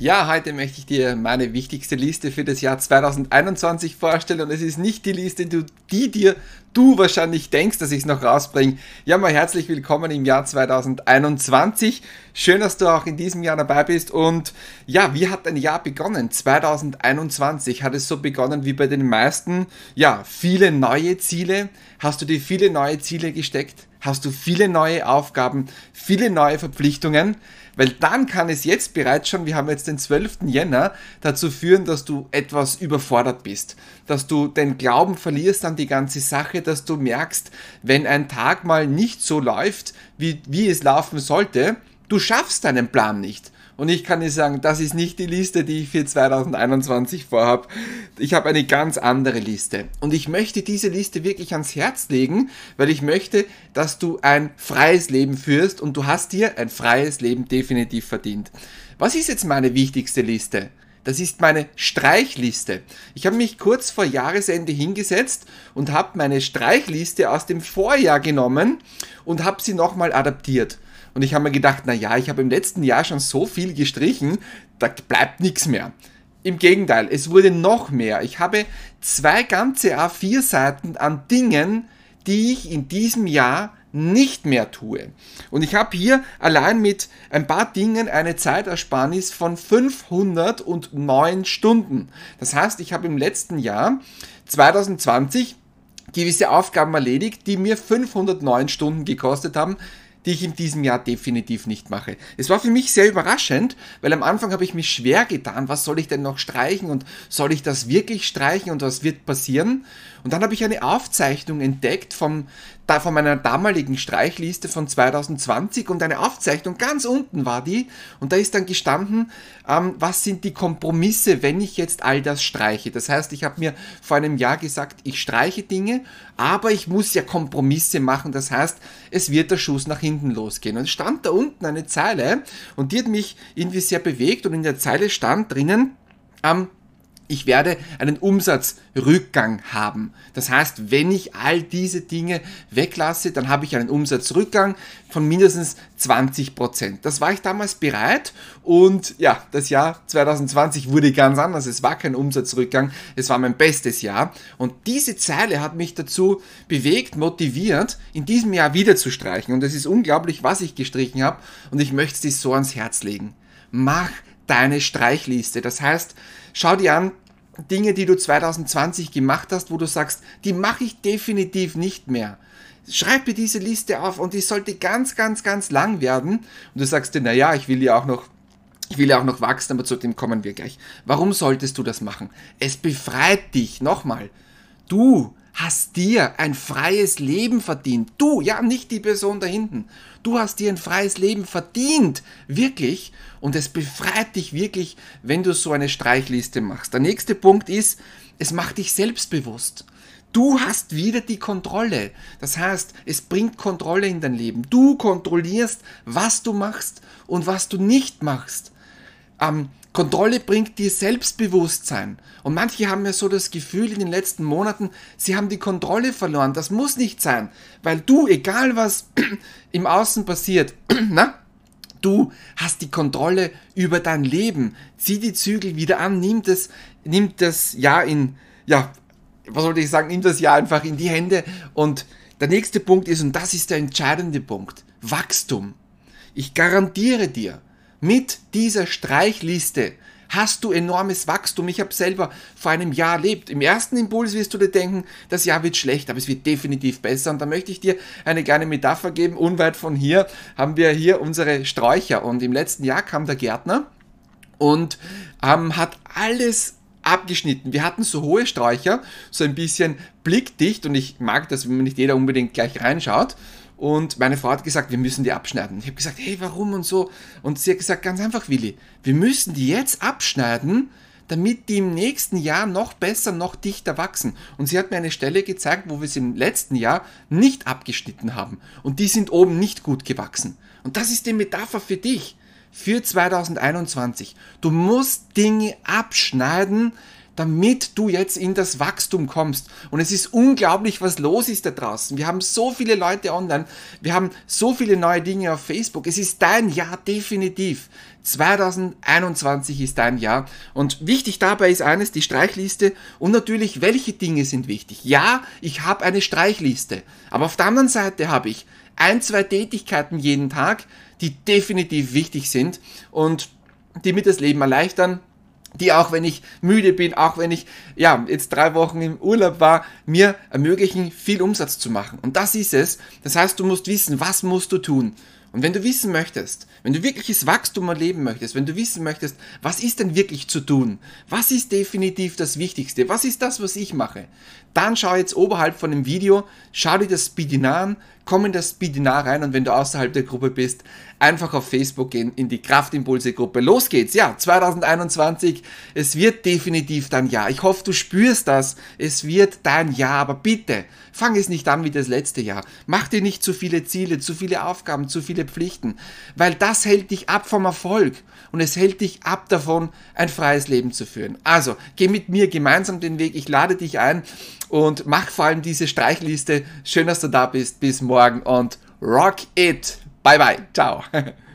Ja, heute möchte ich dir meine wichtigste Liste für das Jahr 2021 vorstellen und es ist nicht die Liste, die dir du wahrscheinlich denkst, dass ich es noch rausbringe. Ja, mal herzlich willkommen im Jahr 2021. Schön, dass du auch in diesem Jahr dabei bist und ja, wie hat dein Jahr begonnen? 2021 hat es so begonnen wie bei den meisten. Ja, viele neue Ziele. Hast du dir viele neue Ziele gesteckt? Hast du viele neue Aufgaben, viele neue Verpflichtungen? Weil dann kann es jetzt bereits schon, wir haben jetzt den 12. Jänner, dazu führen, dass du etwas überfordert bist. Dass du den Glauben verlierst an die ganze Sache, dass du merkst, wenn ein Tag mal nicht so läuft, wie, wie es laufen sollte, du schaffst deinen Plan nicht. Und ich kann dir sagen, das ist nicht die Liste, die ich für 2021 vorhabe. Ich habe eine ganz andere Liste. Und ich möchte diese Liste wirklich ans Herz legen, weil ich möchte, dass du ein freies Leben führst und du hast dir ein freies Leben definitiv verdient. Was ist jetzt meine wichtigste Liste? Das ist meine Streichliste. Ich habe mich kurz vor Jahresende hingesetzt und habe meine Streichliste aus dem Vorjahr genommen und habe sie nochmal adaptiert. Und ich habe mir gedacht, na ja, ich habe im letzten Jahr schon so viel gestrichen, da bleibt nichts mehr. Im Gegenteil, es wurde noch mehr. Ich habe zwei ganze A4-Seiten an Dingen, die ich in diesem Jahr nicht mehr tue. Und ich habe hier allein mit ein paar Dingen eine Zeitersparnis von 509 Stunden. Das heißt, ich habe im letzten Jahr 2020 gewisse Aufgaben erledigt, die mir 509 Stunden gekostet haben, die ich in diesem Jahr definitiv nicht mache. Es war für mich sehr überraschend, weil am Anfang habe ich mich schwer getan, was soll ich denn noch streichen und soll ich das wirklich streichen und was wird passieren? Und dann habe ich eine Aufzeichnung entdeckt vom, da, von meiner damaligen Streichliste von 2020 und eine Aufzeichnung ganz unten war die und da ist dann gestanden, ähm, was sind die Kompromisse, wenn ich jetzt all das streiche. Das heißt, ich habe mir vor einem Jahr gesagt, ich streiche Dinge, aber ich muss ja Kompromisse machen. Das heißt, es wird der Schuss nach hinten losgehen. Und es stand da unten eine Zeile und die hat mich irgendwie sehr bewegt und in der Zeile stand drinnen, ähm, ich werde einen Umsatzrückgang haben. Das heißt, wenn ich all diese Dinge weglasse, dann habe ich einen Umsatzrückgang von mindestens 20 Prozent. Das war ich damals bereit und ja, das Jahr 2020 wurde ganz anders. Es war kein Umsatzrückgang, es war mein bestes Jahr und diese Zeile hat mich dazu bewegt, motiviert, in diesem Jahr wieder zu streichen und es ist unglaublich, was ich gestrichen habe und ich möchte es dir so ans Herz legen. Mach deine Streichliste. Das heißt, schau dir an, Dinge, die du 2020 gemacht hast, wo du sagst, die mache ich definitiv nicht mehr. Schreib dir diese Liste auf und die sollte ganz, ganz, ganz lang werden. Und du sagst dir, naja, ich will ja auch noch ich will ja auch noch wachsen, aber zu dem kommen wir gleich. Warum solltest du das machen? Es befreit dich. Nochmal. Du hast dir ein freies Leben verdient. Du, ja, nicht die Person da hinten. Du hast dir ein freies Leben verdient. Wirklich. Und es befreit dich wirklich, wenn du so eine Streichliste machst. Der nächste Punkt ist, es macht dich selbstbewusst. Du hast wieder die Kontrolle. Das heißt, es bringt Kontrolle in dein Leben. Du kontrollierst, was du machst und was du nicht machst. Ähm, Kontrolle bringt dir Selbstbewusstsein. Und manche haben ja so das Gefühl in den letzten Monaten, sie haben die Kontrolle verloren. Das muss nicht sein, weil du, egal was im Außen passiert, na, du hast die Kontrolle über dein Leben. Zieh die Zügel wieder an, nimm das, nimm das Jahr in, ja, was sollte ich sagen, nimm das Jahr einfach in die Hände. Und der nächste Punkt ist, und das ist der entscheidende Punkt, Wachstum. Ich garantiere dir, mit dieser Streichliste hast du enormes Wachstum. Ich habe selber vor einem Jahr erlebt. Im ersten Impuls wirst du dir denken, das Jahr wird schlecht, aber es wird definitiv besser. Und da möchte ich dir eine kleine Metapher geben. Unweit von hier haben wir hier unsere Sträucher. Und im letzten Jahr kam der Gärtner und ähm, hat alles abgeschnitten. Wir hatten so hohe Sträucher, so ein bisschen blickdicht und ich mag das, wenn man nicht jeder unbedingt gleich reinschaut. Und meine Frau hat gesagt, wir müssen die abschneiden. Ich habe gesagt, hey, warum und so. Und sie hat gesagt, ganz einfach, Willi, wir müssen die jetzt abschneiden, damit die im nächsten Jahr noch besser, noch dichter wachsen. Und sie hat mir eine Stelle gezeigt, wo wir sie im letzten Jahr nicht abgeschnitten haben. Und die sind oben nicht gut gewachsen. Und das ist die Metapher für dich, für 2021. Du musst Dinge abschneiden, damit du jetzt in das Wachstum kommst. Und es ist unglaublich, was los ist da draußen. Wir haben so viele Leute online, wir haben so viele neue Dinge auf Facebook. Es ist dein Jahr definitiv. 2021 ist dein Jahr. Und wichtig dabei ist eines, die Streichliste und natürlich, welche Dinge sind wichtig. Ja, ich habe eine Streichliste, aber auf der anderen Seite habe ich ein, zwei Tätigkeiten jeden Tag, die definitiv wichtig sind und die mir das Leben erleichtern, die auch wenn ich müde bin, auch wenn ich ja jetzt drei Wochen im Urlaub war, mir ermöglichen, viel Umsatz zu machen. Und das ist es. Das heißt, du musst wissen, was musst du tun. Und wenn du wissen möchtest, wenn du wirkliches Wachstum erleben möchtest, wenn du wissen möchtest, was ist denn wirklich zu tun, was ist definitiv das Wichtigste, was ist das, was ich mache, dann schau jetzt oberhalb von dem Video, schau dir das Speedinar an, komm in das Speedinar rein und wenn du außerhalb der Gruppe bist, einfach auf Facebook gehen, in die Kraftimpulse Gruppe. Los geht's, ja, 2021, es wird definitiv dein Jahr. Ich hoffe, du spürst das, es wird dein Jahr, aber bitte, fang es nicht an wie das letzte Jahr. Mach dir nicht zu viele Ziele, zu viele Aufgaben, zu viele Pflichten, weil das hält dich ab vom Erfolg und es hält dich ab davon, ein freies Leben zu führen. Also, geh mit mir gemeinsam den Weg, ich lade dich ein und mach vor allem diese Streichliste. Schön, dass du da bist. Bis morgen und rock it. Bye bye. Ciao.